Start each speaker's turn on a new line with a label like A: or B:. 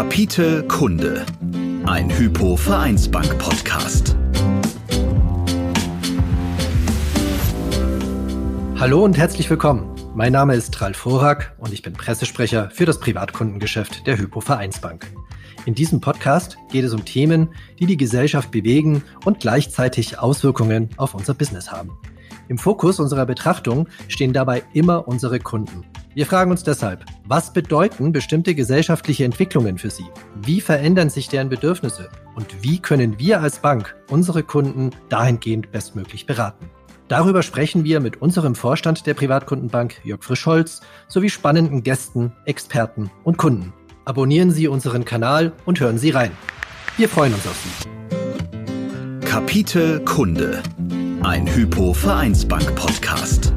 A: Kapitel Kunde. Ein Hypo Vereinsbank Podcast.
B: Hallo und herzlich willkommen. Mein Name ist Ralf Vorak und ich bin Pressesprecher für das Privatkundengeschäft der Hypo Vereinsbank. In diesem Podcast geht es um Themen, die die Gesellschaft bewegen und gleichzeitig Auswirkungen auf unser Business haben. Im Fokus unserer Betrachtung stehen dabei immer unsere Kunden. Wir fragen uns deshalb, was bedeuten bestimmte gesellschaftliche Entwicklungen für Sie? Wie verändern sich deren Bedürfnisse? Und wie können wir als Bank unsere Kunden dahingehend bestmöglich beraten? Darüber sprechen wir mit unserem Vorstand der Privatkundenbank Jörg Frischholz sowie spannenden Gästen, Experten und Kunden. Abonnieren Sie unseren Kanal und hören Sie rein. Wir freuen uns auf Sie.
A: Kapitel Kunde. Ein Hypo Vereinsbank Podcast.